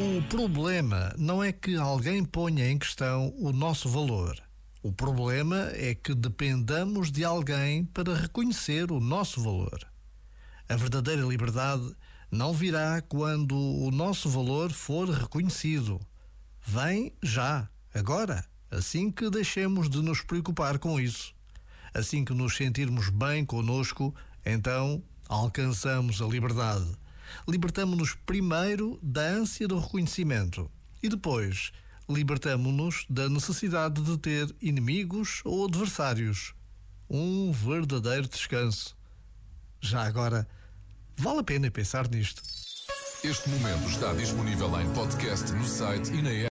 O problema não é que alguém ponha em questão o nosso valor. O problema é que dependamos de alguém para reconhecer o nosso valor. A verdadeira liberdade não virá quando o nosso valor for reconhecido. Vem já, agora, assim que deixemos de nos preocupar com isso. Assim que nos sentirmos bem conosco, então alcançamos a liberdade. Libertamo-nos primeiro da ânsia do reconhecimento e depois libertamo-nos da necessidade de ter inimigos ou adversários. Um verdadeiro descanso. Já agora, vale a pena pensar nisto. Este momento está disponível em podcast no site e na app.